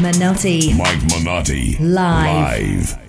Manotti. Mike Manotti. Live. Live.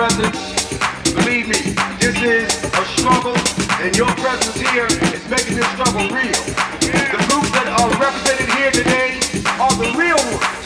presence. Believe me, this is a struggle, and your presence here is making this struggle real. The groups that are represented here today are the real ones.